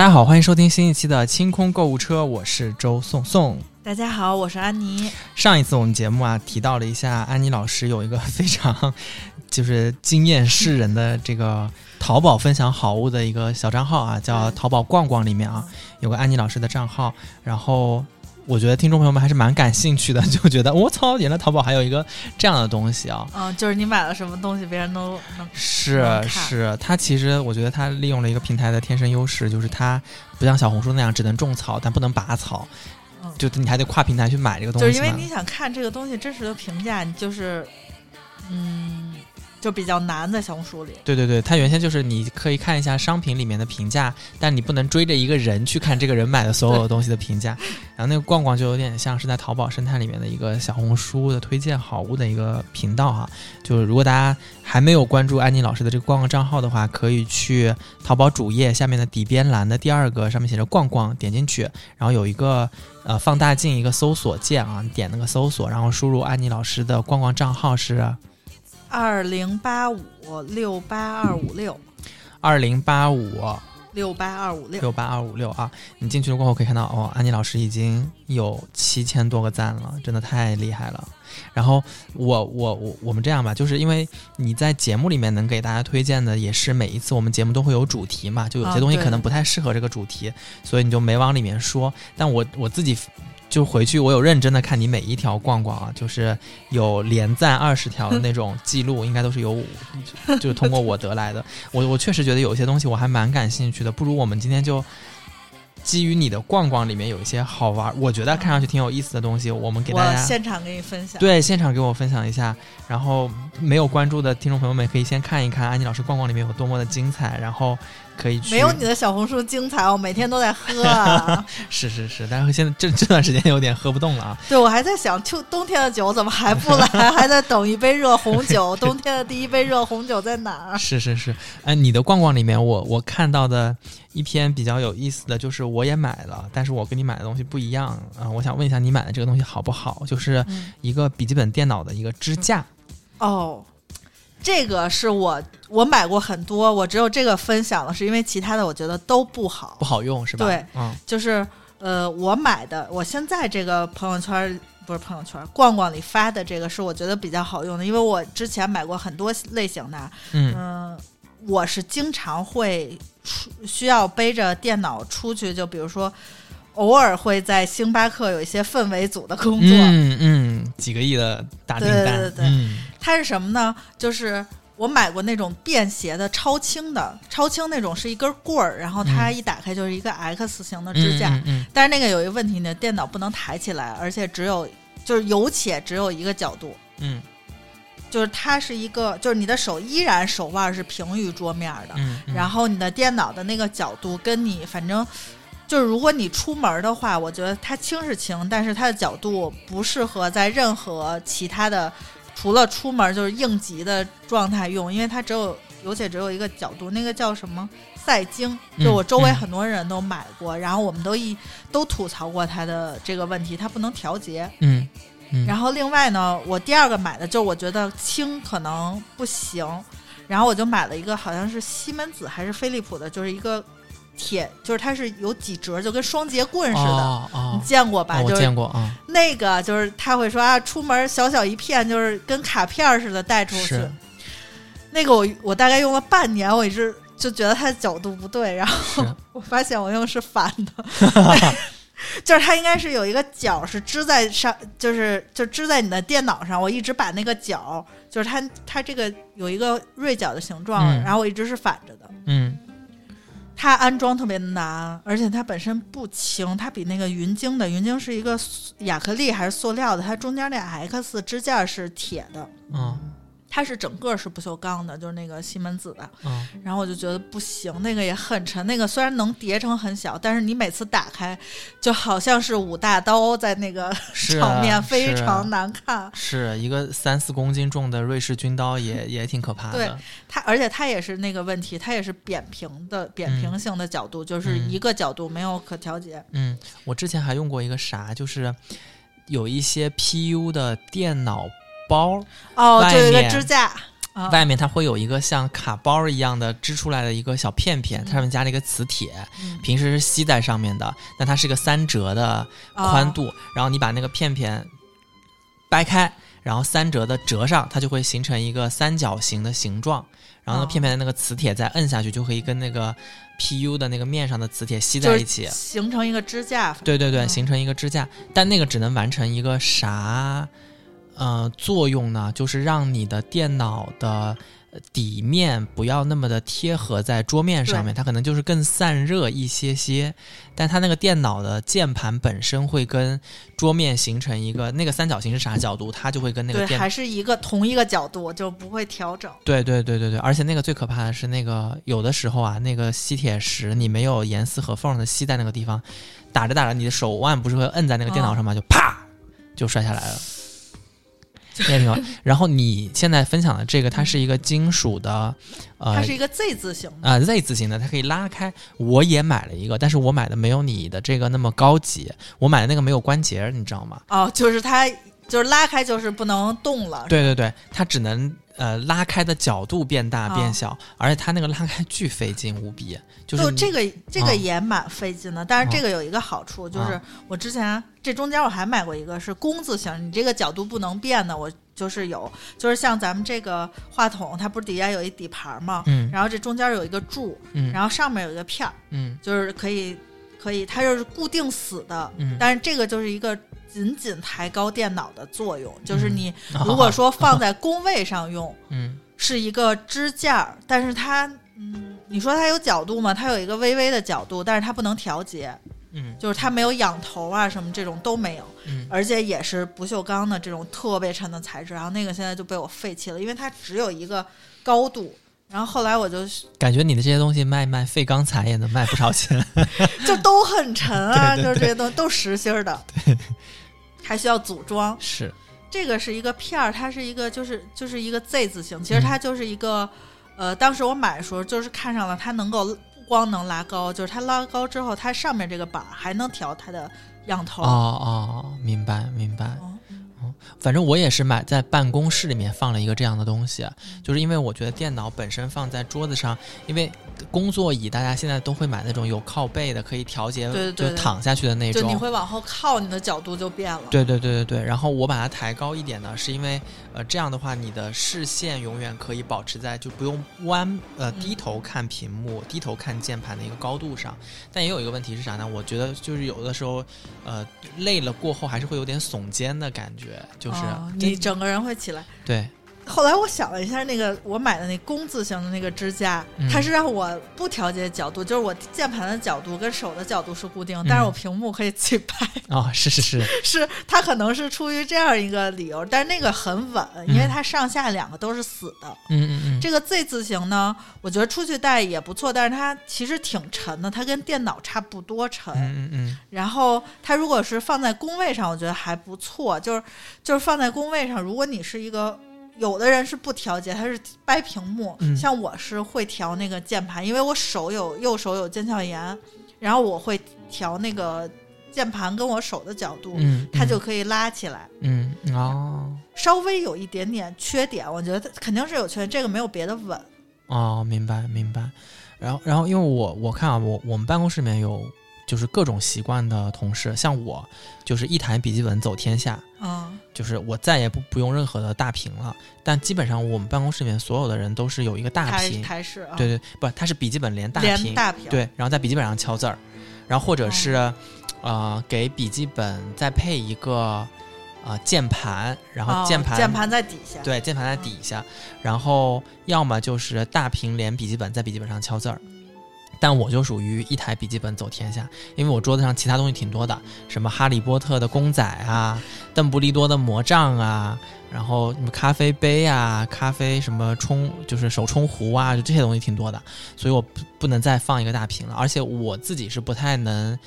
大家好，欢迎收听新一期的清空购物车，我是周颂颂。大家好，我是安妮。上一次我们节目啊提到了一下，安妮老师有一个非常就是惊艳世人的这个淘宝分享好物的一个小账号啊，叫淘宝逛逛里面啊有个安妮老师的账号，然后。我觉得听众朋友们还是蛮感兴趣的，就觉得我操，原来淘宝还有一个这样的东西啊！嗯，就是你买了什么东西，别人都能是是，它其实我觉得它利用了一个平台的天生优势，就是它不像小红书那样只能种草，但不能拔草，就你还得跨平台去买这个东西。就是因为你想看这个东西真实的评价，你就是嗯。就比较难在小红书里。对对对，它原先就是你可以看一下商品里面的评价，但你不能追着一个人去看这个人买的所有东西的评价。然后那个逛逛就有点像是在淘宝生态里面的一个小红书的推荐好物的一个频道哈。就是如果大家还没有关注安妮老师的这个逛逛账号的话，可以去淘宝主页下面的底边栏的第二个上面写着逛逛，点进去，然后有一个呃放大镜一个搜索键啊，你点那个搜索，然后输入安妮老师的逛逛账号是。二零八五六八二五六，二零八五六八二五六六八二五六啊！你进去了过后可以看到，哦，安妮老师已经有七千多个赞了，真的太厉害了。然后我我我我们这样吧，就是因为你在节目里面能给大家推荐的，也是每一次我们节目都会有主题嘛，就有些东西可能不太适合这个主题，所以你就没往里面说。但我我自己。就回去，我有认真的看你每一条逛逛啊，就是有连赞二十条的那种记录，应该都是有，就是通过我得来的。我我确实觉得有些东西我还蛮感兴趣的，不如我们今天就基于你的逛逛里面有一些好玩，我觉得看上去挺有意思的东西，我们给大家现场给你分享。对，现场给我分享一下。然后没有关注的听众朋友们可以先看一看安妮老师逛逛里面有多么的精彩，然后。可以去，没有你的小红书精彩，我每天都在喝。啊 是是是，但是现在这这段时间有点喝不动了啊。对，我还在想，秋冬天的酒怎么还不来？还在等一杯热红酒。冬天的第一杯热红酒在哪儿？是是是，哎，你的逛逛里面，我我看到的一篇比较有意思的就是我也买了，但是我跟你买的东西不一样啊。我想问一下，你买的这个东西好不好？就是一个笔记本电脑的一个支架。哦。这个是我我买过很多，我只有这个分享了，是因为其他的我觉得都不好，不好用是吧？对，嗯，就是呃，我买的，我现在这个朋友圈不是朋友圈，逛逛里发的这个是我觉得比较好用的，因为我之前买过很多类型的，嗯，我是经常会出需要背着电脑出去，就比如说。偶尔会在星巴克有一些氛围组的工作，嗯嗯，几个亿的大订单，对对对，它是什么呢？就是我买过那种便携的超轻的，超轻那种是一根棍儿，然后它一打开就是一个 X 型的支架，但是那个有一个问题你的，电脑不能抬起来，而且只有就是有且只有一个角度，嗯，就是它是一个，就是你的手依然手腕是平于桌面的，然后你的电脑的那个角度跟你反正。就是如果你出门的话，我觉得它轻是轻，但是它的角度不适合在任何其他的，除了出门就是应急的状态用，因为它只有有且只有一个角度，那个叫什么赛晶，就我周围很多人都买过，然后我们都一都吐槽过它的这个问题，它不能调节。嗯，然后另外呢，我第二个买的就我觉得轻可能不行，然后我就买了一个好像是西门子还是飞利浦的，就是一个。铁就是它是有几折，就跟双节棍似的，你见过吧？我见过啊。那个就是他会说啊，出门小小一片，就是跟卡片似的带出去。那个我我大概用了半年，我一直就觉得它的角度不对，然后 我发现我用是反的，就是它应该是有一个角是支在上，就是就支在你的电脑上。我一直把那个角，就是它它这个有一个锐角的形状，然后我一直是反着的。嗯。它安装特别难，而且它本身不轻，它比那个云鲸的云鲸是一个亚克力还是塑料的，它中间那 X 支架是铁的。嗯。它是整个是不锈钢的，就是那个西门子的，然后我就觉得不行，那个也很沉，那个虽然能叠成很小，但是你每次打开，就好像是五大刀在那个 场面，非常难看。是一个三四公斤重的瑞士军刀，也也挺可怕的。对它，而且它也是那个问题，它也是扁平的，扁平性的角度，就是一个角度没有可调节。嗯，我之前还用过一个啥，就是有一些 PU 的电脑。包哦，就有一个支架，外面它会有一个像卡包一样的织出来的一个小片片，它上面加了一个磁铁，平时是吸在上面的，但它是个三折的宽度，然后你把那个片片掰开，然后三折的折上，它就会形成一个三角形的形状，然后那片片的那个磁铁再摁下去，就可以跟那个 PU 的那个面上的磁铁吸在一起，形成一个支架。对对对，形成一个支架，但那个只能完成一个啥？呃，作用呢，就是让你的电脑的底面不要那么的贴合在桌面上面，它可能就是更散热一些些。但它那个电脑的键盘本身会跟桌面形成一个那个三角形是啥角度，它就会跟那个电还是一个同一个角度，就不会调整。对对对对对，而且那个最可怕的是那个有的时候啊，那个吸铁石你没有严丝合缝的吸在那个地方，打着打着你的手腕不是会摁在那个电脑上吗？就啪就摔下来了。也挺好。然后你现在分享的这个，它是一个金属的，呃，它是一个 Z 字形啊，Z 字形的，它可以拉开。我也买了一个，但是我买的没有你的这个那么高级。我买的那个没有关节，你知道吗？哦，就是它，就是拉开就是不能动了。对对对，它只能呃拉开的角度变大变小，而且它那个拉开巨费劲无比。就这个这个也蛮费劲的，但是这个有一个好处，就是我之前这中间我还买过一个是工字形，你这个角度不能变的，我就是有，就是像咱们这个话筒，它不是底下有一底盘嘛，嗯，然后这中间有一个柱，嗯，然后上面有一个片儿，嗯，就是可以可以，它就是固定死的，嗯，但是这个就是一个仅仅抬高电脑的作用，就是你 如果说放在工位上用，嗯，是一个支架，但是它。嗯，你说它有角度吗？它有一个微微的角度，但是它不能调节。嗯，就是它没有仰头啊，什么这种都没有。嗯，而且也是不锈钢的这种特别沉的材质。然后那个现在就被我废弃了，因为它只有一个高度。然后后来我就感觉你的这些东西卖卖废钢材也能卖不少钱，就都很沉啊，就是这些东西都实心儿的，对，还需要组装。是，这个是一个片儿，它是一个就是就是一个 Z 字形，其实它就是一个。呃，当时我买的时候就是看上了它能够不光能拉高，就是它拉高之后，它上面这个板还能调它的样头。哦哦，明白明白。反正我也是买在办公室里面放了一个这样的东西，就是因为我觉得电脑本身放在桌子上，因为工作椅大家现在都会买那种有靠背的，可以调节就躺下去的那种。就你会往后靠，你的角度就变了。对对对对对。然后我把它抬高一点呢，是因为呃这样的话，你的视线永远可以保持在就不用弯呃低头看屏幕、低头看键盘的一个高度上。但也有一个问题是啥呢？我觉得就是有的时候呃累了过后还是会有点耸肩的感觉。就是你整个人会起来，对。后来我想了一下，那个我买的那工字形的那个支架，它是让我不调节角度，就是我键盘的角度跟手的角度是固定，但是我屏幕可以自己拍。哦，是是是，是 它可能是出于这样一个理由，但是那个很稳，因为它上下两个都是死的。嗯嗯嗯。这个 Z 字形呢，我觉得出去带也不错，但是它其实挺沉的，它跟电脑差不多沉。嗯嗯嗯。然后它如果是放在工位上，我觉得还不错，就是就是放在工位上，如果你是一个。有的人是不调节，他是掰屏幕。像我是会调那个键盘，因为我手有右手有腱鞘炎，然后我会调那个键盘跟我手的角度，它就可以拉起来。嗯哦，稍微有一点点缺点，我觉得肯定是有缺点，这个没有别的稳。哦，明白明白。然后然后，因为我我看啊，我我们办公室里面有。就是各种习惯的同事，像我，就是一台笔记本走天下，嗯，就是我再也不不用任何的大屏了。但基本上我们办公室里面所有的人都是有一个大屏台式，对对，不，它是笔记本连大屏，大屏，对，然后在笔记本上敲字儿，然后或者是，呃，给笔记本再配一个呃键盘，然后键盘键盘在底下，对，键盘在底下，然后要么就是大屏连笔记本在笔记本上敲字儿。但我就属于一台笔记本走天下，因为我桌子上其他东西挺多的，什么哈利波特的公仔啊，邓布利多的魔杖啊，然后什么咖啡杯啊，咖啡什么冲就是手冲壶啊，就这些东西挺多的，所以我不不能再放一个大屏了，而且我自己是不太能，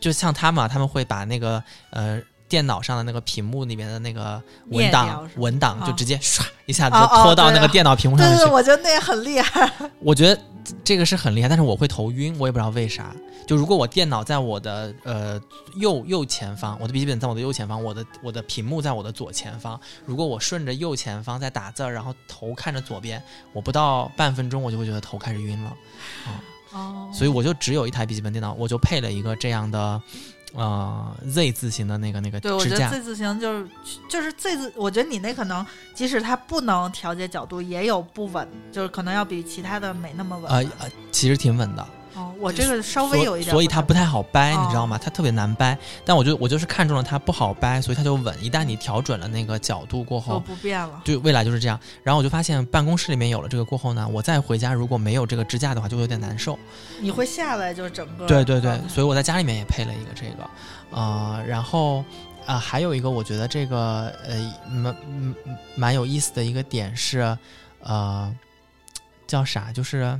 就像他们，他们会把那个呃。电脑上的那个屏幕里面的那个文档，文档就直接唰一下子就拖到那个电脑屏幕上去。对对，我觉得那也很厉害。我觉得这个是很厉害，但是我会头晕，我也不知道为啥。就如果我电脑在我的呃右右前方，我的笔记本在我的右前方，我的我的屏幕在我的左前方，如果我顺着右前方在打字儿，然后头看着左边，我不到半分钟我就会觉得头开始晕了，啊，哦，所以我就只有一台笔记本电脑，我就配了一个这样的。呃，Z 字形的那个那个对，我觉得，Z 字形就是就是 Z 字，我觉得你那可能即使它不能调节角度，也有不稳，就是可能要比其他的没那么稳。呃呃，其实挺稳的，哦，我这个稍微有一点，所以它不太好掰，哦你知道吗？它特别难掰。但我就我就是看中了它不好掰，所以它就稳。一旦你调准了那个角度过就后，不变了。就未来就是这样。然后我就发现办公室里面有了这个过后呢，我再回家如果没有这个支架的话，就会有点难受。你会下来就是整个对对对所以我在家里面也配了一个这个，呃，然后啊、还有一个我觉得这个呃蛮蛮蛮有意思的一个点是，呃，叫啥？就是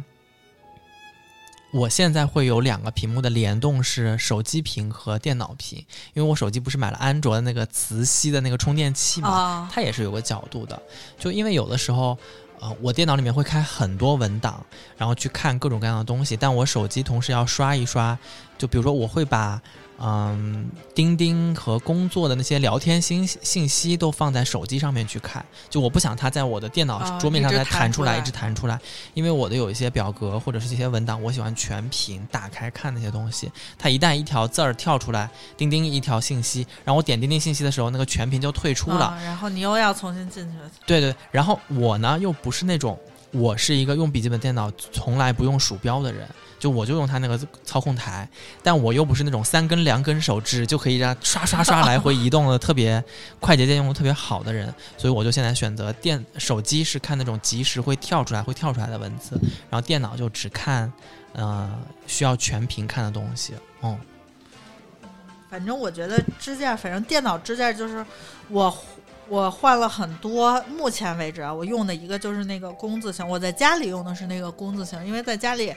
我现在会有两个屏幕的联动是手机屏和电脑屏，因为我手机不是买了安卓的那个磁吸的那个充电器嘛，啊，它也是有个角度的，就因为有的时候，呃，我电脑里面会开很多文档，然后去看各种各样的东西，但我手机同时要刷一刷，就比如说我会把。嗯，钉钉和工作的那些聊天信信息都放在手机上面去看，就我不想它在我的电脑啊桌面上再弹出来，一直弹出来，因为我的有一些表格或者是这些文档，我喜欢全屏打开看那些东西。它一旦一条字儿跳出来，钉钉一条信息，然后我点钉钉信息的时候，那个全屏就退出了，啊然后你又要重新进去，对对，然后我呢又不是那种，我是一个用笔记本电脑从来不用鼠标的人，就我就用它那个操控台，但我又不是那种三根两根手指就可以让刷刷刷来回移动的特别快捷键用的特别好的人，所以我就现在选择电手机是看那种即时会跳出来会跳出来的文字，然后电脑就只看呃需要全屏看的东西，嗯。反正我觉得支架，反正电脑支架就是我我换了很多，目前为止啊，我用的一个就是那个工字型，我在家里用的是那个工字型，因为在家里，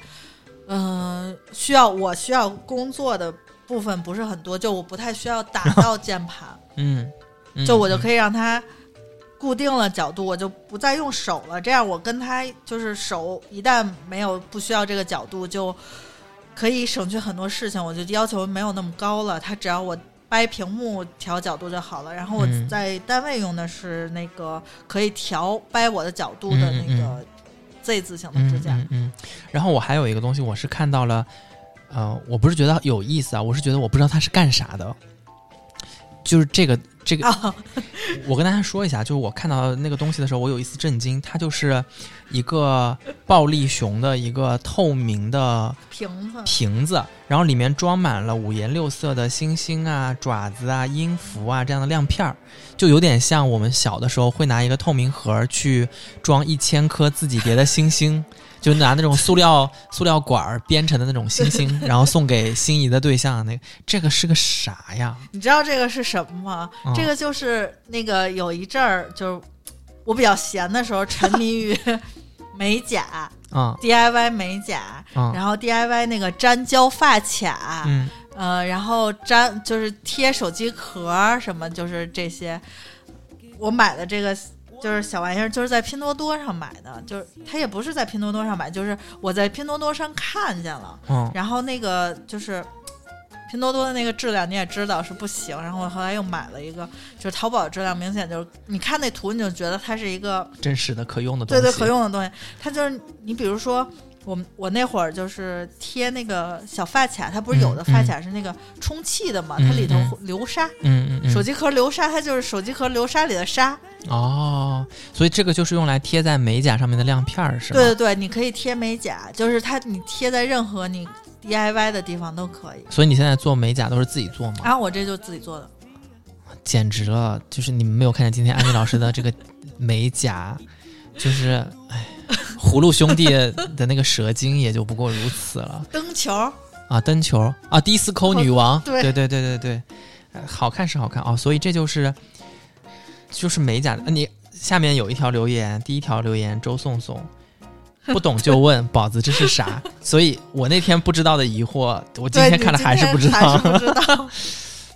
嗯、需要我需要工作的部分不是很多，就我不太需要打 到键盘，嗯，嗯嗯就我就可以让它。固定了角度，我就不再用手了。这样我跟它就是手一旦没有不需要这个角度，就可以省去很多事情。我就要求没有那么高了，它只要我掰屏幕调角度就好了。然后我嗯在单位用的是那个可以调掰我的角度的那个 Z 字形的嗯支架。嗯嗯。然后我还有一个东西，我是看到了，呃，我不是觉得有意思啊，我是觉得我不知道它是干啥的。就是这个这个，啊，我跟大家说一下，就是我看到那个东西的时候，我有一丝震惊，它就是一个暴力熊的一个透明的瓶子瓶子，然后里面装满了五颜六色的星星啊、爪子啊、音符啊这样的亮片儿，就有点像我们小的时候会拿一个透明盒儿去装一千颗自己叠的星星，就拿那种塑料塑料管儿编成的那种星星，然后送给心仪的对象。那个这个是个啥呀？你知道这个是什么吗？嗯这个就是那个有一阵儿，就是我比较闲的时候，沉迷于 美甲啊 DIY 美甲，啊然后 DIY 那个粘胶发卡，嗯呃，然后粘就是贴手机壳什么，就是这些。我买的这个就是小玩意儿，就是在拼多多上买的，就是它也不是在拼多多上买，就是我在拼多多上看见了，嗯然后那个就是拼多多的那个质量你也知道是不行，然后我后来又买了一个，就是淘宝质量明显就是你看那图你就觉得它是一个真实的可用的东西，对对可用的东西，它就是你比如说。我我那会儿就是贴那个小发卡，它不是有的发卡是那个充气的嘛，嗯它里头流沙，嗯嗯嗯，手机壳流沙，它就是手机壳流沙里的沙。哦，所以这个就是用来贴在美甲上面的亮片儿，是吗？对对对，你可以贴美甲，就是它你贴在任何你 DIY 的地方都可以。所以你现在做美甲都是自己做吗？啊我这就自己做的，简直了！就是你们没有看见今天安妮老师的这个 美甲，就是哎，葫芦兄弟的那个蛇精也就不过如此了灯球啊！灯球啊，迪斯科女王，对对对对对好看是好看哦，所以这就是就是美甲的。呃你下面有一条留言，第一条留言周颂颂。不懂就问 宝子这是啥？所以我那天不知道的疑惑，我今，天看了你还是不知道。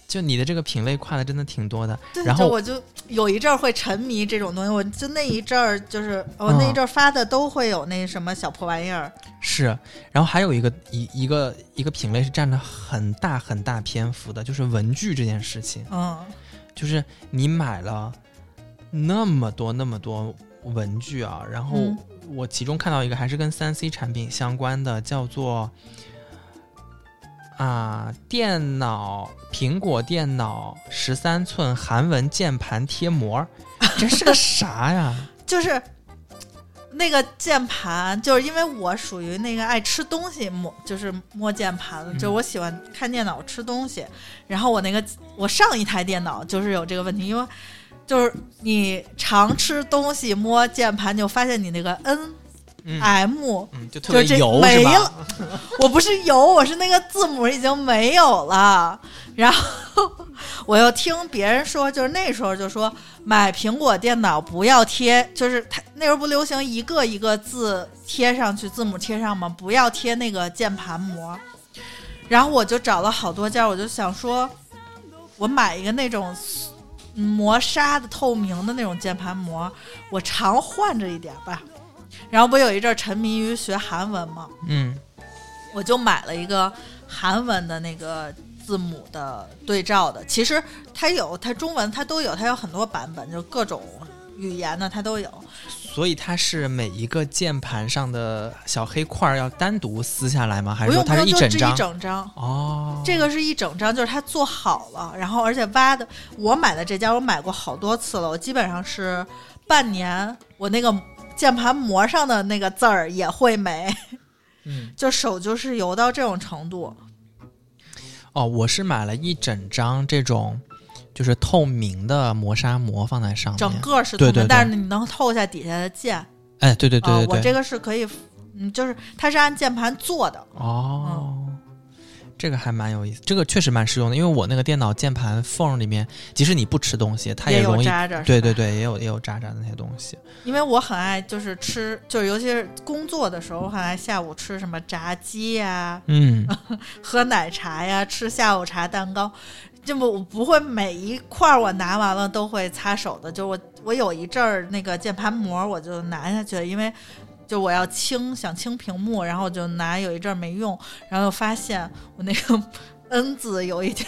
就你的这个品类跨的真的挺多的。然后我就有一阵儿会沉迷这种东西，我就那一阵儿就是我那一阵儿发的都会有那什么小破玩意儿。是，然后还有一个一一个一个品类是占了很大很大篇幅的，就是文具这件事情。嗯，就是你买了那么多那么多文具啊，然后我其中看到一个还是跟三 C 产品相关的，叫做。啊，电脑苹果电脑十三寸韩文键盘贴膜，这是个啥呀？就是那个键盘，就是因为我属于那个爱吃东西摸，就是摸键盘，就是我喜欢看电脑吃东西。然后我那个我上一台电脑就是有这个问题，因为就是你常吃东西摸键盘，就发现你那个 N。M 就特别油没了，我不是油，我是那个字母已经没有了。然后我又听别人说，就是那时候就说买苹果电脑不要贴，就是它那时候不流行一个一个字贴上去，字母贴上吗？不要贴那个键盘膜。然后我就找了好多家，我就想说，我买一个那种磨砂的透明的那种键盘膜，我常换着一点吧。然后不有一阵沉迷于学韩文嘛？嗯，我就买了一个韩文的那个字母的对照的。其实它有，它中文它都有，它有很多版本，就各种语言的它都有。所以它是每一个键盘上的小黑块要单独撕下来吗？还是说它是一整张？一整张哦，这个是一整张，就是它做好了，然后而且挖的。我买的这家我买过好多次了，我基本上是半年，我那个。键盘膜上的那个字儿也会没，嗯，就手就是油到这种程度。哦，我是买了一整张这种，就是透明的磨砂膜放在上面，整个是透明，但是你能透下底下的键。哎，对对对对对，我这个是可以，嗯，就是它是按键盘做的。哦。这个还蛮有意思，这个确实蛮实用的，因为我那个电脑键盘缝里面，即使你不吃东西，它也容易渣渣。对对对，也有也有渣渣的那些东西。因为我很爱就是吃，就是尤其是工作的时候，我很爱下午吃什么炸鸡呀，嗯，喝奶茶呀，吃下午茶蛋糕，这么我不会每一块我拿完了都会擦手的，就我我有一阵儿那个键盘膜我就拿下去了，因为。就我要清，想清屏幕，然后我就拿，有一阵儿没用，然后又发现我那个 N 字有一点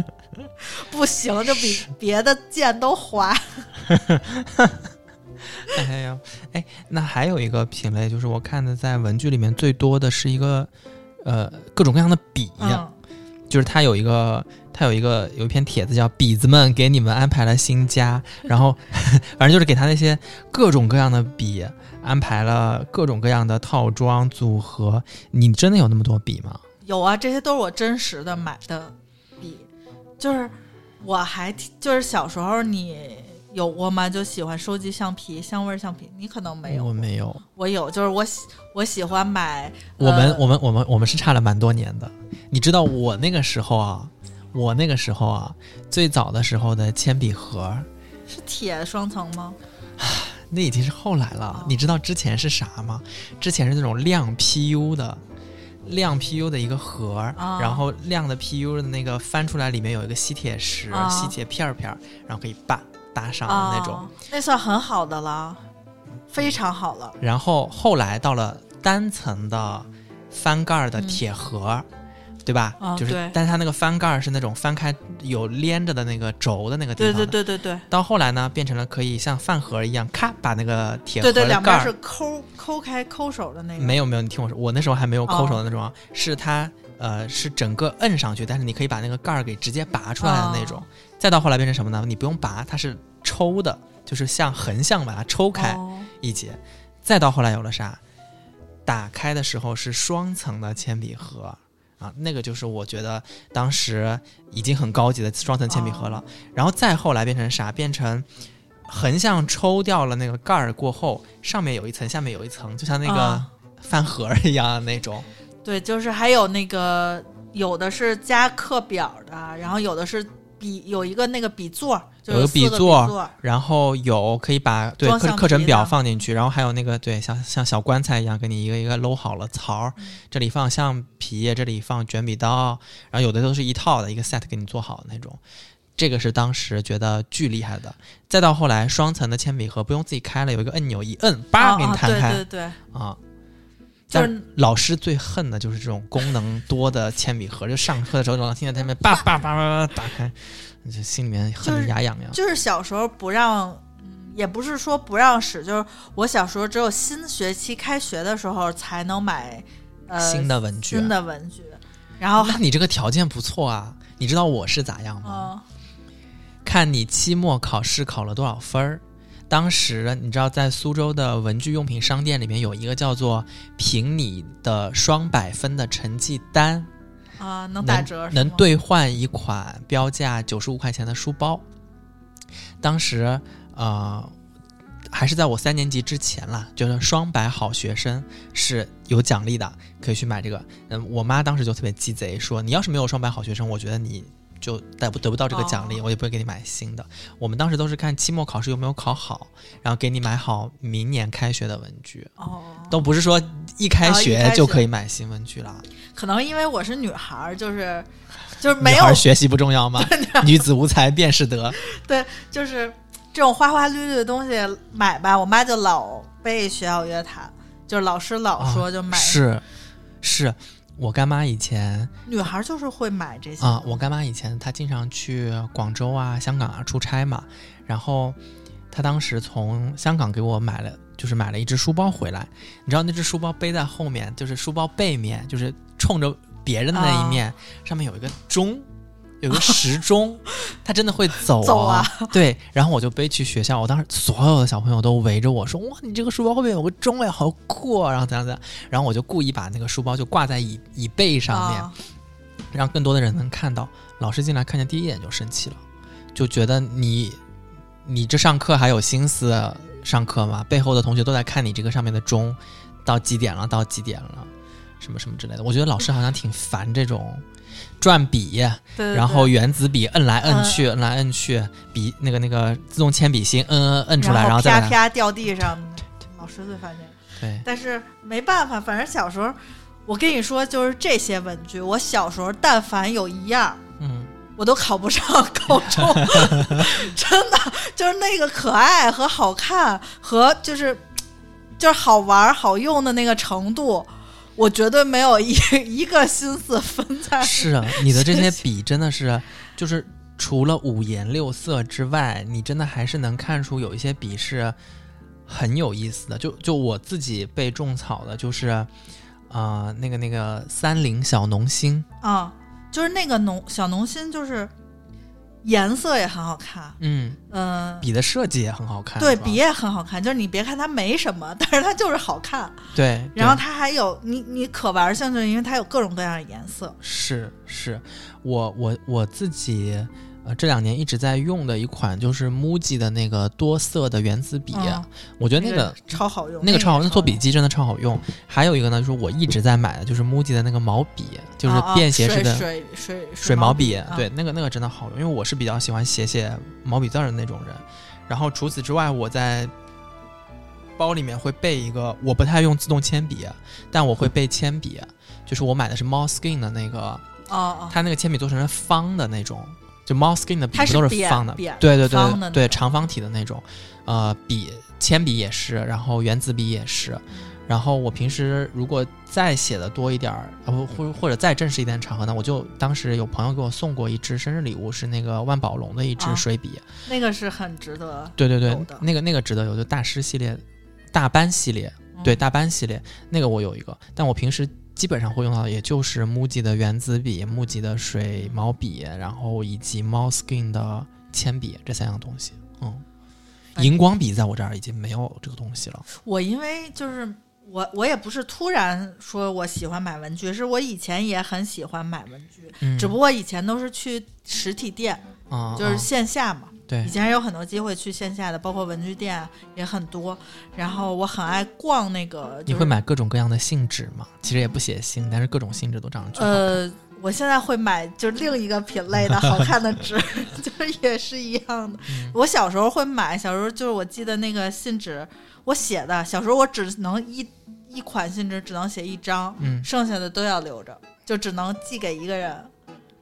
不行，就比别的键都滑。哎呀，哎，那还有一个品类，就是我看的在文具里面最多的是一个呃各种各样的笔，就是它有一个它有一个有一篇帖子叫“笔子们给你们安排了新家”，然后 反正就是给他那些各种各样的笔。安排了各种各样的套装组合，你真的有那么多笔吗？有啊，这些都是我真实的买的笔，就是我还就是小时候你有过吗？就喜欢收集橡皮、香味橡皮，你可能没有，我没有，我有，就是我喜我喜欢买。我们我们我们我们是差了蛮多年的，你知道我那个时候啊，我那个时候啊，最早的时候的铅笔盒是铁双层吗？那已经是后来了，你知道之前是啥吗？之前是那种亮 PU 的，亮 PU 的一个盒儿，然后亮的 PU 的那个翻出来，里面有一个吸铁石、吸铁片片，然后可以叭搭上的那种。那算很好的了，非常好了。然后后来到了单层的翻盖的铁盒。对吧？就是，但是它那个翻盖是那种翻开有连着的那个轴的那个地方。对对对对对。到后来呢，变成了可以像饭盒一样，咔把那个铁盒的盖对对，两边是抠抠开抠手的那个。没有没有，你听我说，我那时候还没有抠手的那种，是它呃是整个摁上去，但是你可以把那个盖儿给直接拔出来的那种。再到后来变成什么呢？你不用拔，它是抽的，就是像横向把它抽开一节。再到后来有了啥？打开的时候是双层的铅笔盒。啊，那个就是我觉得当时已经很高级的双层铅笔盒了，然后再后来变成啥？变成横向抽掉了那个盖儿过后，上面有一层，下面有一层，就像那个 饭盒一样的那种。对，就是还有那个有的是加课表的，然后有的是笔有一个那个笔座，有个笔座，然后有可以把对课课程表放进去，然后还有那个对像像小棺材一样，给你一个一个搂好了槽儿，这里放橡皮，这里放卷笔刀，然后有的都是一套的一个 set 给你做好的那种。这个是当时觉得巨厉害的。再到后来，双层的铅笔盒不用自己开了，有一个按钮一摁，叭给你弹开。对对对啊。就是老师最恨的就是这种功能多的铅笔盒，就上课的时候老听见他们叭叭叭叭叭打开，就心里面恨得牙痒痒。就是小时候不让，也不是说不让使，就是我小时候只有新学期开学的时候才能买呃新的文具，新的文具。然后那你这个条件不错啊，你知道我是咋样吗？看你期末考试考了多少分儿。当时你知道，在苏州的文具用品商店里面有一个叫做“凭你的双百分的成绩单”，啊，能打折，能兑换一款标价九十五块钱的书包。当时呃，还是在我三年级之前啦，就是双百好学生是有奖励的，可以去买这个。嗯，我妈当时就特别鸡贼，说你要是没有双百好学生，我觉得你。就得不得不到这个奖励，我也不会给你买新的。我们当时都是看期末考试有没有考好，然后给你买好明年开学的文具。哦，都不是说一开学就可以买新文具了。可能因为我是女孩，就是 就是没有学习不重要吗？女子无才便是德。对，就是这种花花绿绿的东西买吧，我妈就老被学校约谈，就是老师老说就买是是。我干妈以前女孩就是会买这些啊。我干妈以前她经常去广州啊、香港啊出差嘛，然后她当时从香港给我买了，就是买了一只书包回来。你知道那只书包背在后面，就是书包背面就是冲着别人的那一面，上面有一个钟。有个时钟，它真的会走啊！对，然后我就背去学校，我当时所有的小朋友都围着我说：“哇，你这个书包后面有个钟哎，好酷！”啊然后怎样怎样，然后我就故意把那个书包就挂在椅椅背上面，让更多的人能看到。老师进来看见第一眼就生气了，就觉得你你这上课还有心思上课吗？背后的同学都在看你这个上面的钟，到几点了？到几点了？什么什么之类的。我觉得老师好像挺烦这种。转笔，然后原子笔摁来摁去，摁来摁去，笔那个那个自动铅笔芯摁摁摁出来，然后啪啪掉地上。老师最烦这个。对，但是没办法，反正小时候，我跟你说，就是这些文具，我小时候但凡有一样，嗯，我都考不上高中，真的就是那个可爱和好看和就是就是好玩好用的那个程度。我绝对没有一一个心思分在。是啊，你的这些笔真的是，就是除了五颜六色之外，你真的还是能看出有一些笔是很有意思的。就就我自己被种草的，就是啊，那个那个三菱小农心啊，就是那个农小农心，就是。颜色也很好看，嗯嗯，笔的设计也很好看，对，笔也很好看。就是你别看它没什么，但是它就是好看。对，然后它还有你你可玩性，就是因为它有各种各样的颜色。是是，我我我自己。呃，这两年一直在用的一款就是 MUJI 的那个多色的原子笔，我觉得那个超好用，那个超好，用做笔记真的超好用。还有一个呢，就是我一直在买的，就是 MUJI 的那个毛笔，就是便携式的水水水毛笔，对，那个那个真的好用，因为我是比较喜欢写写毛笔字的那种人。然后除此之外，我在包里面会备一个，我不太用自动铅笔，但我会备铅笔，就是我买的是 Moleskine 的那个，哦哦，它那个铅笔做成了方的那种。就 Moleskine 的笔不都是方的？对对对对，长方体的那种，呃，笔铅笔也是，然后原子笔也是，然后我平时如果再写的多一点儿，或或或者再正式一点场合呢，我就当时有朋友给我送过一支生日礼物，是那个万宝龙的一支水笔，那个是很值得，对对对，那个那个值得有，就大师系列、大班系列，对大班系列那个我有一个，但我平时。基本上会用到，也就是 MUJI 的原子笔、MUJI 的水毛笔，然后以及 Moleskine 的铅笔这三样东西。嗯，荧光笔在我这儿已经没有这个东西了。我因为就是我，我也不是突然说我喜欢买文具，是我以前也很喜欢买文具，只不过以前都是去实体店，就是线下嘛。对，以前有很多机会去线下的，包括文具店也很多。然后我很爱逛那个。你会买各种各样的信纸吗？其实也不写信，但是各种信纸都长得呃，我现在会买就是另一个品类的好看的纸，就是也是一样的。我小时候会买，小时候就是我记得那个信纸，我写的小时候我只能一一款信纸只能写一张，嗯，剩下的都要留着，就只能寄给一个人。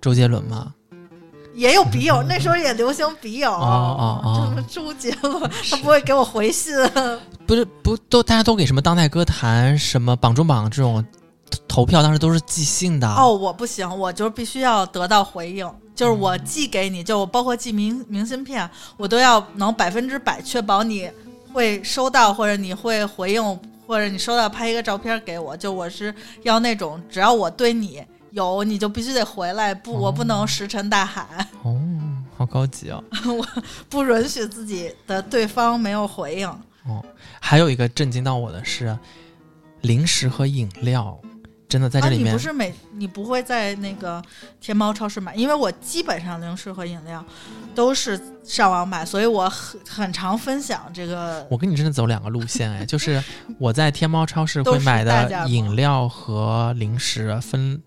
周杰伦吗？也有笔友，那时候也流行笔友。哦哦哦，周杰伦他不会给我回信。不是不都大家都给什么当代歌坛什么榜中榜这种投票，当时都是寄信的。哦，我不行，我就必须要得到回应，就是我寄给你，就包括寄明明信片，我都要能百分之百确保你会收到，或者你会回应，或者你收到拍一个照片给我。就我是要那种，只要我对你。有你就必须得回来，不，我不能石沉大海。哦，好高级哦！我不允许自己的对方没有回应。哦，还有一个震惊到我的是，零食和饮料，真的在这里面。你不是每你不会在那个天猫超市买，因为我基本上零食和饮料都是上网买，所以我很很常分享这个。我跟你真的走两个路线哎，就是我在天猫超市会买的饮料和零食分。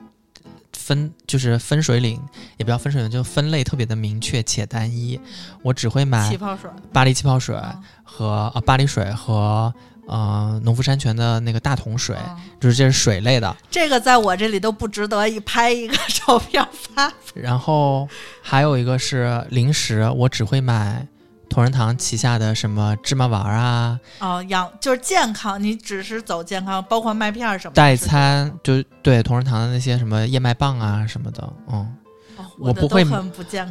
分就是分水岭，也不叫分水岭，就分类特别的明确且单一。我只会买气泡水、巴黎气泡水和啊巴黎水和呃农夫山泉的那个大桶水，就是这是水类的。这个在我这里都不值得一拍一个 照片发。然后还有一个是零食，我只会买。同仁堂旗下的什么芝麻丸啊？哦，养就是健康，你只是走健康，包括麦片什么代餐，就对同仁堂的那些什么燕麦棒啊什么的，嗯。我不会，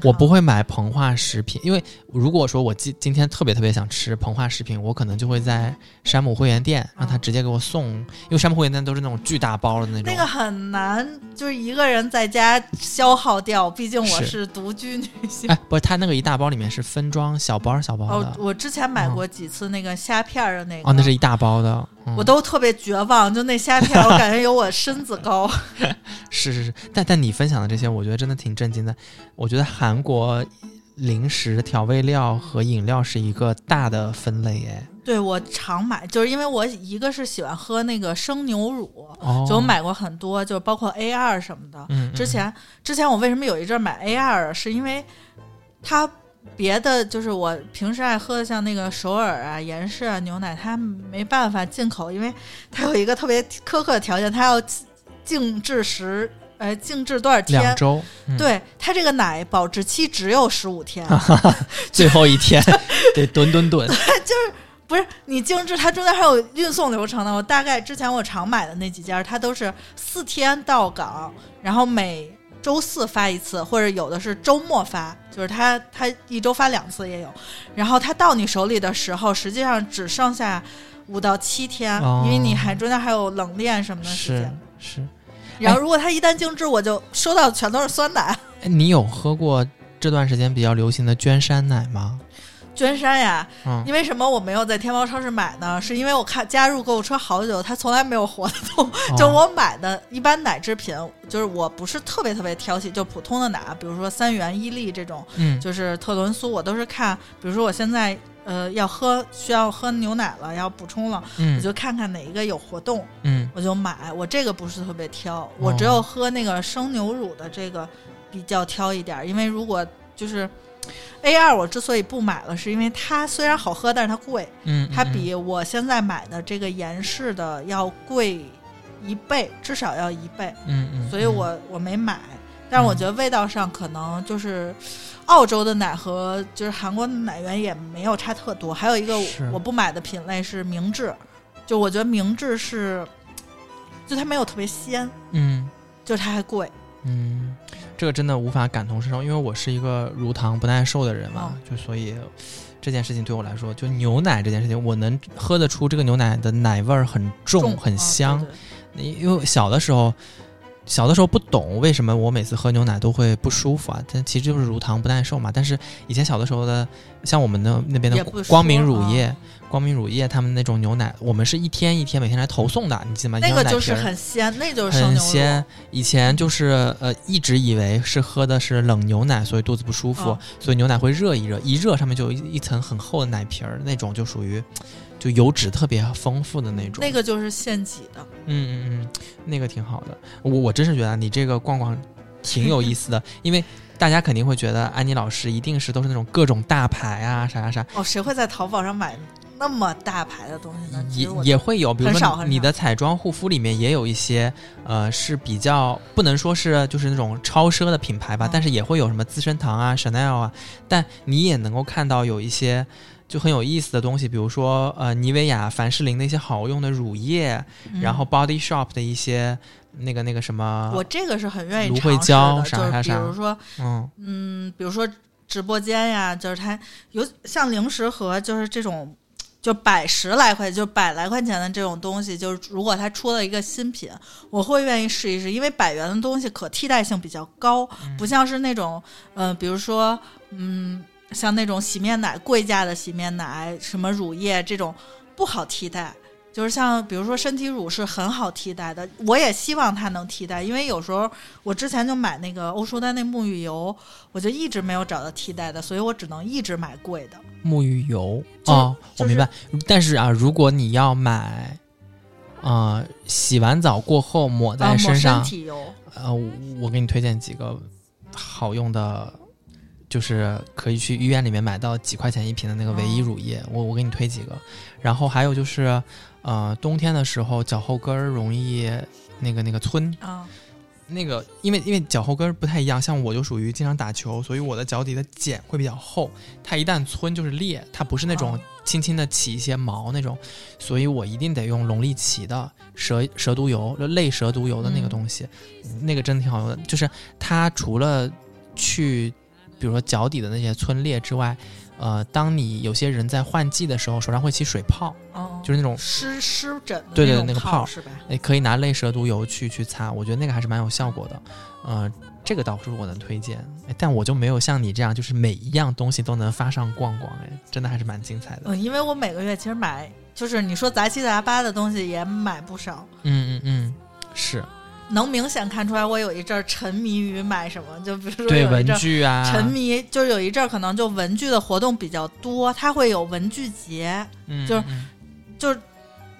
我不会买膨化食品，因为如果说我今今天特别特别想吃膨化食品，我可能就会在山姆会员店让他直接给我送，因为山姆会员店都是那种巨大包的那种。那个很难，就是一个人在家消耗掉，毕竟我是独居女性。哎，不是，他那个一大包里面是分装小包小包的。哦，我之前买过几次那个虾片的那个。哦，那是一大包的。我都特别绝望，就那虾片，我感觉有我身子高。是是是，但但你分享的这些，我觉得真的挺震惊的。我觉得韩国零食、调味料和饮料是一个大的分类，哎。对，我常买，就是因为我一个是喜欢喝那个生牛乳，就买过很多，就包括 A 二什么的。嗯。之前之前我为什么有一阵买 A 二，是因为它。别的就是我平时爱喝的，像那个首尔啊、严氏啊牛奶，它没办法进口，因为它有一个特别苛刻的条件，它要静置时，呃，静置多少天？两周。对，它这个奶保质期只有十五天，最后一天得吨吨吨。就是不是你静置，它中间还有运送流程呢。我大概之前我常买的那几家，它都是四天到港，然后每。周四发一次，或者有的是周末发，就是它它一周发两次也有。然后它到你手里的时候，实际上只剩下五到七天，因为你还中间还有冷链什么的时间。是是。然后如果它一旦静置，我就收到全都是酸奶。你有喝过这段时间比较流行的娟山奶吗？娟山呀，因为什么我没有在天猫超市买呢？是因为我看加入购物车好久，它从来没有活动。就我买的一般奶制品，就是我不是特别特别挑剔，就普通的奶，比如说三元伊利这种，嗯，就是特仑苏，我都是看，比如说我现在呃要喝需要喝牛奶了，要补充了，我就看看哪一个有活动，嗯，我就买。我这个不是特别挑，我只有喝那个生牛乳的这个比较挑一点，因为如果就是。A 二我之所以不买了，是因为它虽然好喝，但是它贵。嗯，它比我现在买的这个严氏的要贵一倍，至少要一倍。嗯嗯，所以我我没买。但是我觉得味道上可能就是澳洲的奶和就是韩国的奶源也没有差特多。还有一个我不买的品类是明治，就我觉得明治是就它没有特别鲜。嗯，就它还贵。嗯。这个真的无法感同身受，因为我是一个乳糖不耐受的人嘛，就所以这件事情对我来说，就牛奶这件事情，我能喝得出这个牛奶的奶味儿很重很香。因为小的时候，小的时候不懂为什么我每次喝牛奶都会不舒服啊，但其实就是乳糖不耐受嘛。但是以前小的时候的，像我们的那边的光明乳业。光明乳业他们那种牛奶，我们是一天一天每天来投送的，你记得吗？那个就是很鲜，那就是很鲜。以前就是呃，一直以为是喝的是冷牛奶，所以肚子不舒服，所以牛奶会热一热，一热上面就有一层很厚的奶皮儿，那种就属于就油脂特别丰富的那种。那个就是现挤的，嗯嗯嗯，那个挺好的。我我真是觉得你这个逛逛挺有意思的，因为大家肯定会觉得安妮老师一定是都是那种各种大牌啊，啥啥啥。哦，谁会在淘宝上买那么大牌的东西呢？也也会有，比如说你的彩妆护肤里面也有一些，呃，是比较不能说是就是那种超奢的品牌吧，但是也会有什么资生堂啊、Chanel 啊，但你也能够看到有一些。就很有意思的东西，比如说呃，妮维雅、凡士林的一些好用的乳液，然后 Body Shop 的一些那个那个什么，我这个是很愿意芦荟胶啥啥啥，比如说嗯。嗯，比如说直播间呀，就是它有像零食盒，就是这种就百十来块，就百来块钱的这种东西，就是如果它出了一个新品，我会愿意试一试，因为百元的东西可替代性比较高，不像是那种嗯，比如说嗯。像那种洗面奶，贵价的洗面奶，什么乳液这种不好替代。就是像比如说身体乳是很好替代的，我也希望它能替代，因为有时候我之前就买那个欧舒丹那沐浴油，我就一直没有找到替代的，所以我只能一直买贵的沐浴油。哦，我明白。但是啊，如果你要买，呃，洗完澡过后抹在身上，身体油，呃，我给你推荐几个好用的。就是可以去医院里面买到几块钱一瓶的那个唯一乳液，我我给你推几个。然后还有就是，呃，冬天的时候脚后跟儿容易那个那个皴。啊，那个因为因为脚后跟不太一样，像我就属于经常打球，所以我的脚底的茧会比较厚，它一旦皴就是裂，它不是那种轻轻的起一些毛那种，所以我一定得用龙力奇的蛇蛇毒油，类蛇毒油的那个东西，那个真的挺好用的，就是它除了去。比如说脚底的那些皴裂之外，呃，当你有些人在换季的时候，手上会起水泡，哦，就是那种湿湿疹，对对，那个泡是吧？哎，可以拿类蛇毒油去去擦，我觉得那个还是蛮有效果的，呃，这个倒是我能推荐，但我就没有像你这样，就是每一样东西都能发上逛逛，哎，真的还是蛮精彩的。嗯，因为我每个月其实买，就是你说杂七杂八的东西也买不少，嗯嗯嗯，是。能明显看出来，我有一阵儿沉迷于买什么，就比如说对文具啊，沉迷就是有一阵儿可能就文具的活动比较多，它会有文具节，就是就是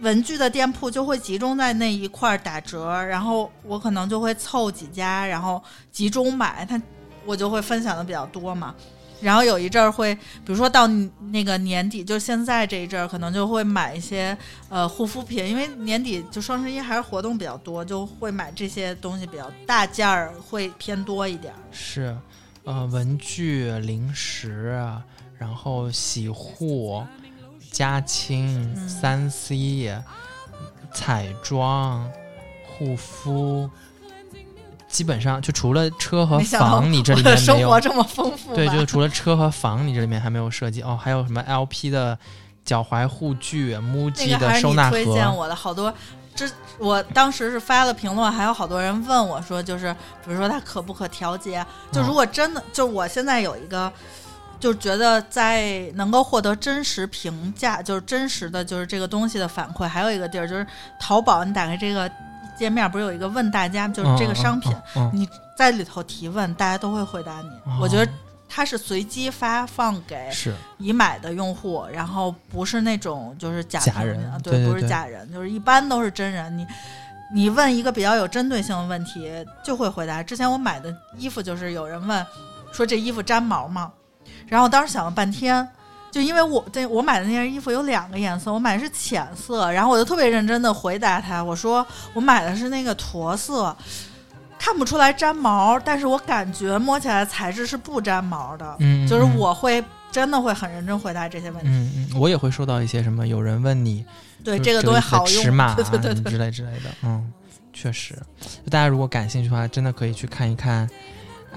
文具的店铺就会集中在那一块打折，然后我可能就会凑几家，然后集中买，它我就会分享的比较多嘛。然后有一阵儿会，比如说到那个年底，就现在这一阵儿，可能就会买一些呃护肤品，因为年底就双十一还是活动比较多，就会买这些东西比较大件儿，会偏多一点。是，呃，文具、零食，然后洗护、家清、三 C、彩妆、护肤。基本上就除了车和房，你这里面没有。生活这么丰富。对，就除了车和房，你这里面还没有涉及哦。还有什么 LP 的脚踝护具、MUJI 的收纳盒。推荐我的好多，这我当时是发了评论，还有好多人问我说，就是比如说它可不可调节？就如果真的，就我现在有一个，就觉得在能够获得真实评价，就是真实的就是这个东西的反馈，还有一个地儿就是淘宝，你打开这个。界面不是有一个问大家，就是这个商品，你在里头提问，大家都会回答你。我觉得它是随机发放给已买的用户，然后不是那种就是假人，对，不是假人，就是一般都是真人。你你问一个比较有针对性的问题，就会回答。之前我买的衣服就是有人问说这衣服粘毛吗？然后我当时想了半天。就因为我这我买的那件衣服有两个颜色，我买的是浅色，然后我就特别认真的回答他，我说我买的是那个驼色，看不出来粘毛，但是我感觉摸起来材质是不粘毛的，嗯，就是我会真的会很认真回答这些问题，嗯嗯，我也会收到一些什么有人问你，对这个东西好用，尺码 对对对之类之类的，嗯，确实，大家如果感兴趣的话，真的可以去看一看。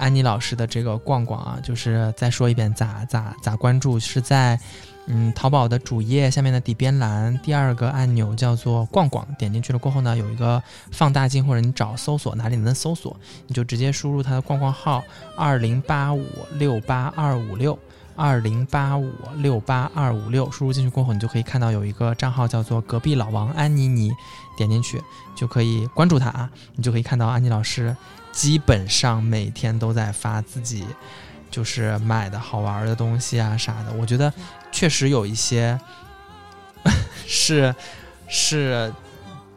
安妮老师的这个逛逛啊，就是再说一遍，咋咋咋关注是在，嗯，淘宝的主页下面的底边栏第二个按钮叫做逛逛，点进去了过后呢，有一个放大镜或者你找搜索哪里能搜索，你就直接输入它的逛逛号二零八五六八二五六二零八五六八二五六，输入进去过后，你就可以看到有一个账号叫做隔壁老王安妮妮，点进去就可以关注他啊，你就可以看到安妮老师。基本上每天都在发自己就是买的好玩的东西啊啥的，我觉得确实有一些 是是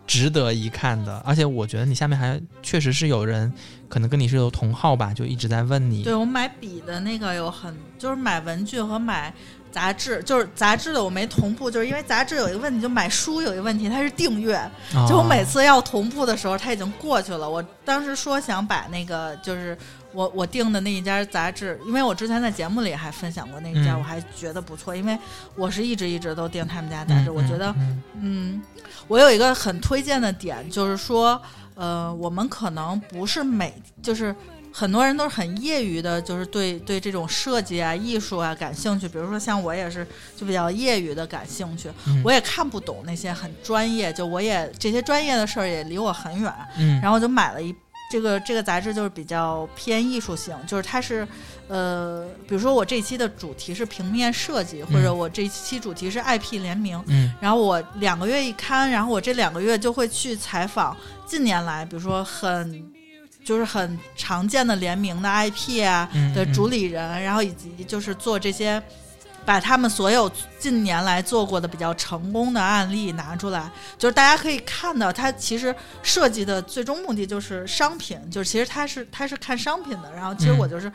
值得一看的。而且我觉得你下面还确实是有人，可能跟你是有同号吧，就一直在问你。对我买笔的那个有很，就是买文具和买。杂志就是杂志的，我没同步，就是因为杂志有一个问题，就买书有一个问题，它是订阅，就我每次要同步的时候，它已经过去了。我当时说想把那个就是我我订的那一家杂志，因为我之前在节目里还分享过那一家，我还觉得不错，因为我是一直一直都订他们家杂志，我觉得嗯，我有一个很推荐的点，就是说呃，我们可能不是每就是。很多人都是很业余的，就是对对这种设计啊、艺术啊感兴趣。比如说像我也是，就比较业余的感兴趣。我也看不懂那些很专业，就我也这些专业的事儿也离我很远。嗯，然后就买了一这个这个杂志，就是比较偏艺术性，就是它是呃，比如说我这期的主题是平面设计，或者我这期主题是 IP 联名。嗯，然后我两个月一刊，然后我这两个月就会去采访近年来，比如说很。就是很常见的联名的 IP 啊的主理人，然后以及就是做这些，把他们所有近年来做过的比较成功的案例拿出来，就是大家可以看到，它其实设计的最终目的就是商品，就是其实它是它是看商品的。然后其实我就是，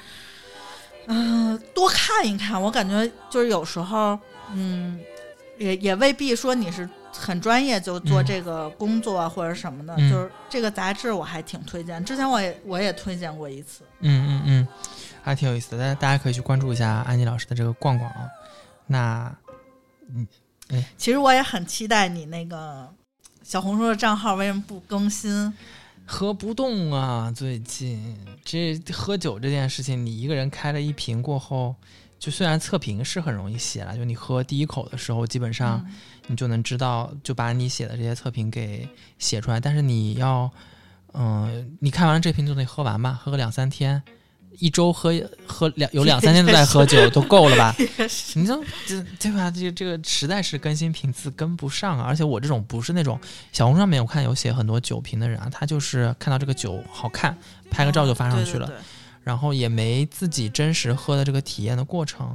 嗯，多看一看，我感觉就是有时候，嗯，也也未必说你是。很专业，就做这个工作或者什么的，就是这个杂志我还挺推荐。之前我也我也推荐过一次，嗯嗯嗯，还挺有意思的。大家大家可以去关注一下安妮老师的这个逛逛啊。那，嗯，哎，其实我也很期待你那个小红书的账号为什么不更新？喝不动啊，最近这喝酒这件事情，你一个人开了一瓶过后。就虽然测评是很容易写了，就你喝第一口的时候，基本上你就能知道，就把你写的这些测评给写出来。但是你要，嗯，你看完了这瓶就得喝完吧，喝个两三天，一周喝喝两有两三天都在喝酒 都够了吧？你说这对吧？这这个实在是更新频次跟不上啊！而且我这种不是那种小红书上面我看有写很多酒瓶的人啊，他就是看到这个酒好看，拍个照就发上去了。然后也没自己真实喝的这个体验的过程，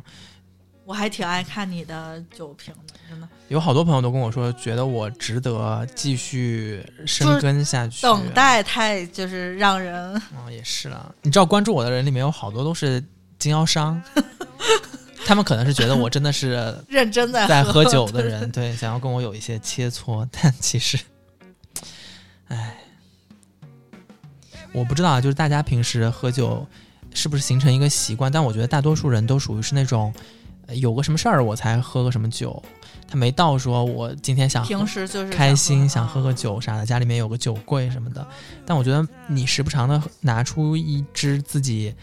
我还挺爱看你的酒瓶的，真的。有好多朋友都跟我说，觉得我值得继续深耕下去。等待太就是让人……哦，也是了。你知道，关注我的人里面有好多都是经销商，他们可能是觉得我真的是认真的在喝酒的人，对，想要跟我有一些切磋，但其实，我不知道啊，就是大家平时喝酒是不是形成一个习惯？但我觉得大多数人都属于是那种有个什么事儿我才喝个什么酒，他没到说我今天想平时就是开心想喝个酒啥的，家里面有个酒柜什么的。但我觉得你时不常的拿出一支自己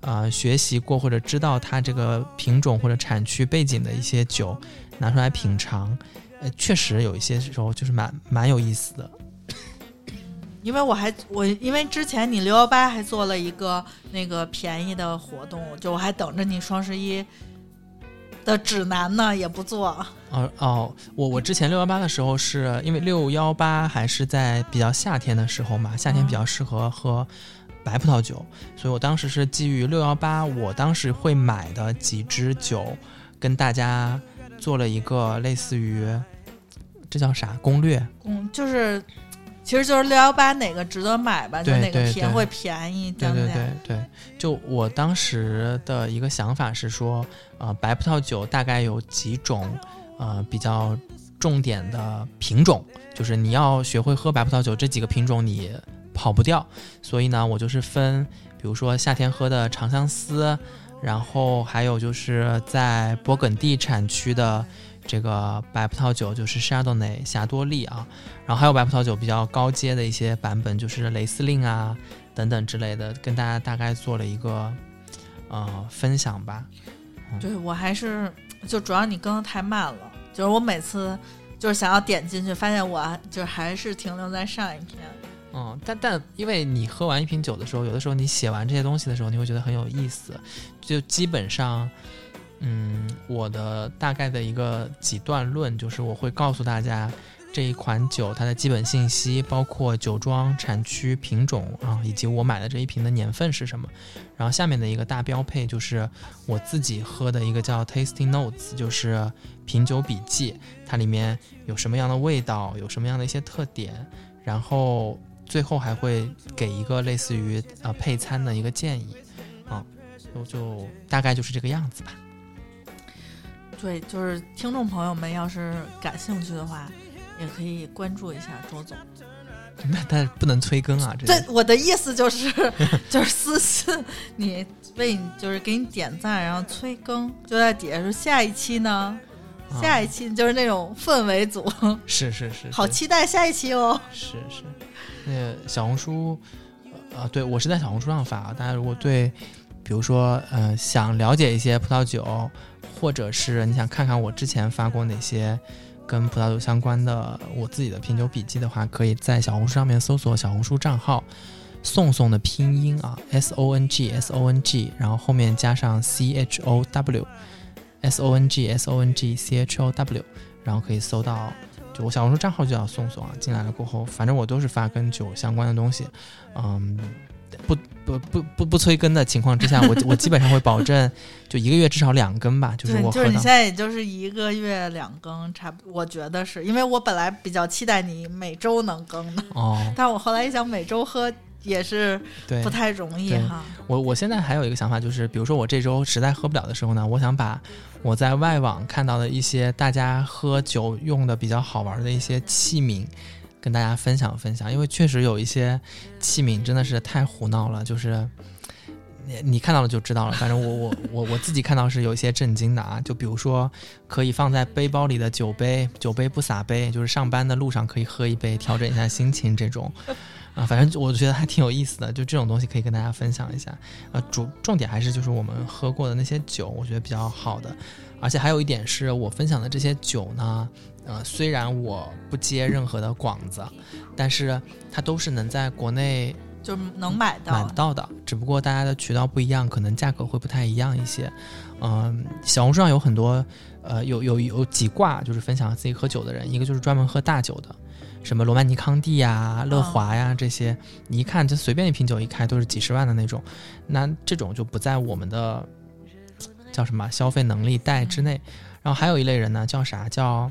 呃学习过或者知道它这个品种或者产区背景的一些酒拿出来品尝，呃，确实有一些时候就是蛮蛮有意思的。因为我还我因为之前你六幺八还做了一个那个便宜的活动，就我还等着你双十一的指南呢，也不做。哦哦，我我之前六幺八的时候是因为六幺八还是在比较夏天的时候嘛，夏天比较适合喝白葡萄酒，所以我当时是基于六幺八，我当时会买的几支酒，跟大家做了一个类似于这叫啥攻略？嗯，就是。其实就是六幺八哪个值得买吧，就哪个便会便宜。对对对对，就我当时的一个想法是说，呃，白葡萄酒大概有几种，呃，比较重点的品种，就是你要学会喝白葡萄酒，这几个品种你跑不掉。所以呢，我就是分，比如说夏天喝的长相思，然后还有就是在勃艮第产区的。这个白葡萄酒就是沙多内、霞多丽啊，然后还有白葡萄酒比较高阶的一些版本，就是雷司令啊等等之类的，跟大家大概做了一个呃分享吧。对我还是就主要你更的太慢了，就是我每次就是想要点进去，发现我就还是停留在上一篇。嗯，但但因为你喝完一瓶酒的时候，有的时候你写完这些东西的时候，你会觉得很有意思，就基本上。嗯，我的大概的一个几段论就是，我会告诉大家，这一款酒它的基本信息，包括酒庄、产区、品种啊，以及我买的这一瓶的年份是什么。然后下面的一个大标配就是我自己喝的一个叫 Tasting Notes，就是品酒笔记，它里面有什么样的味道，有什么样的一些特点，然后最后还会给一个类似于呃配餐的一个建议啊，就就大概就是这个样子吧。对，就是听众朋友们要是感兴趣的话。也可以关注一下周总，那但不能催更啊！这，我的意思就是，就是私信你，为你就是给你点赞，然后催更，就在底下说下一期呢，下一期就是那种氛围组，是是是，好期待下一期哦！是是，那个小红书，呃，对我是在小红书上发，大家如果对，比如说呃想了解一些葡萄酒，或者是你想看看我之前发过哪些。跟葡萄酒相关的我自己的品酒笔记的话，可以在小红书上面搜索小红书账号“宋宋”的拼音啊，S O N G S O N G，然后后面加上 C H O W，S O N G S O N G C H O W，然后可以搜到，就我小红书账号就叫宋宋啊。进来了过后，反正我都是发跟酒相关的东西，嗯。不不不不不催更的情况之下，我 我基本上会保证就一个月至少两更吧，就是我就是你现在也就是一个月两更，差不我觉得是因为我本来比较期待你每周能更的哦，但我后来一想每周喝也是不太容易哈。我我现在还有一个想法就是，比如说我这周实在喝不了的时候呢，我想把我在外网看到的一些大家喝酒用的比较好玩的一些器皿。跟大家分享分享，因为确实有一些器皿真的是太胡闹了，就是你你看到了就知道了。反正我我我我自己看到是有一些震惊的啊，就比如说可以放在背包里的酒杯，酒杯不洒杯，就是上班的路上可以喝一杯，调整一下心情这种啊，反正我觉得还挺有意思的，就这种东西可以跟大家分享一下。呃，主重点还是就是我们喝过的那些酒，我觉得比较好的，而且还有一点是我分享的这些酒呢。呃，虽然我不接任何的广子，但是它都是能在国内就能买到买到的，只不过大家的渠道不一样，可能价格会不太一样一些。嗯，小红书上有很多，呃，有有有几挂就是分享自己喝酒的人，一个就是专门喝大酒的，什么罗曼尼康帝呀、乐华呀这些，你一看就随便一瓶酒一开都是几十万的那种，那这种就不在我们的叫什么消费能力带之内。然后还有一类人呢，叫啥叫？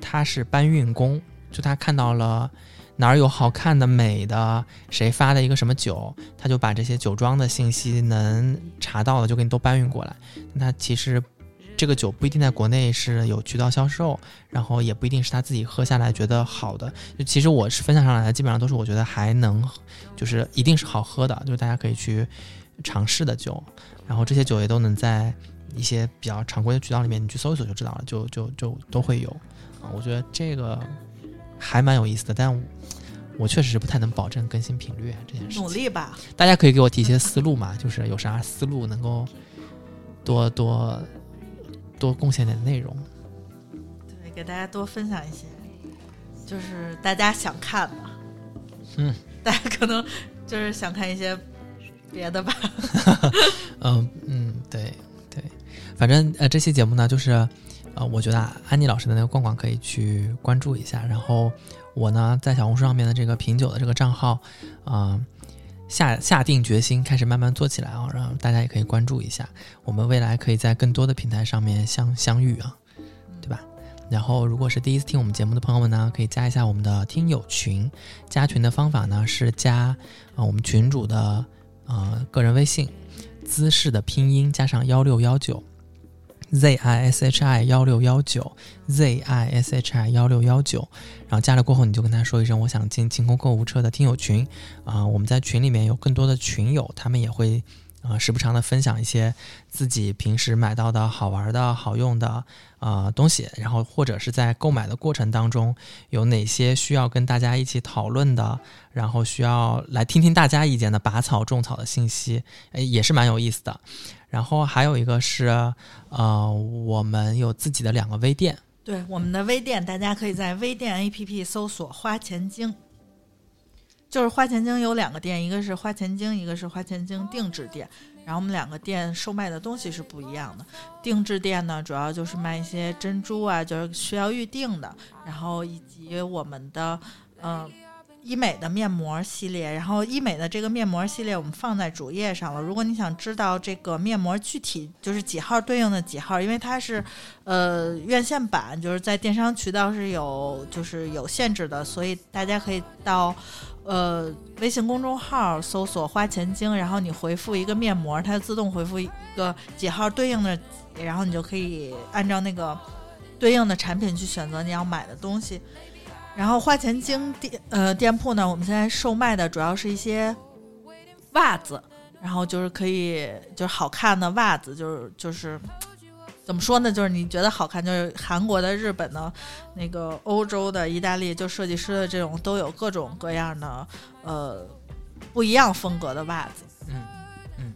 他是搬运工，就他看到了哪儿有好看的、美的，谁发的一个什么酒，他就把这些酒庄的信息能查到的就给你都搬运过来。那其实这个酒不一定在国内是有渠道销售，然后也不一定是他自己喝下来觉得好的。就其实我是分享上来的，基本上都是我觉得还能，就是一定是好喝的，就是大家可以去尝试的酒。然后这些酒也都能在一些比较常规的渠道里面，你去搜一搜就知道了，就就就都会有。啊，我觉得这个还蛮有意思的，但我确实是不太能保证更新频率这件事。努力吧，大家可以给我提一些思路嘛，就是有啥思路能够多多多贡献点内容。对，给大家多分享一些，就是大家想看的。嗯，大家可能就是想看一些别的吧。嗯嗯，对对，反正呃，这期节目呢，就是。呃，我觉得安妮老师的那个逛逛可以去关注一下。然后我呢，在小红书上面的这个品酒的这个账号，啊，下下定决心开始慢慢做起来啊，然后大家也可以关注一下。我们未来可以在更多的平台上面相相遇啊，对吧？然后如果是第一次听我们节目的朋友们呢，可以加一下我们的听友群。加群的方法呢是加啊我们群主的呃个人微信，姿势的拼音加上幺六幺九。Z i s h i 幺六幺九 z i s h i 幺六幺九，然后加了过后，你就跟他说一声，我想进晴空购物车的听友群啊。我们在群里面有更多的群友，他们也会啊时不常的分享一些自己平时买到的好玩的好用的啊东西，然后或者是在购买的过程当中有哪些需要跟大家一起讨论的，然后需要来听听大家意见的拔草种草的信息，哎，也是蛮有意思的。然后还有一个是，呃，我们有自己的两个微店。对，我们的微店，大家可以在微店 APP 搜索“花钱精”，就是花钱精有两个店，一个是花钱精，一个是花钱精定制店。然后我们两个店售卖的东西是不一样的。定制店呢，主要就是卖一些珍珠啊，就是需要预定的，然后以及我们的嗯。医美的面膜系列，然后医美的这个面膜系列我们放在主页上了。如果你想知道这个面膜具体就是几号对应的几号，因为它是呃院线版，就是在电商渠道是有就是有限制的，所以大家可以到呃微信公众号搜索“花钱精”，然后你回复一个面膜，它自动回复一个几号对应的，然后你就可以按照那个对应的产品去选择你要买的东西。然后花钱精店呃店铺呢，我们现在售卖的主要是一些袜子，然后就是可以就是好看的袜子，就是就是怎么说呢？就是你觉得好看，就是韩国的、日本的、那个欧洲的、意大利就设计师的这种都有各种各样的呃不一样风格的袜子。嗯嗯。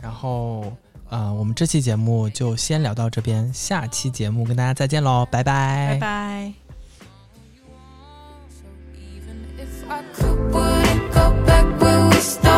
然后呃，我们这期节目就先聊到这边，下期节目跟大家再见喽，拜拜，拜拜。I Could, wouldn't go back where we started.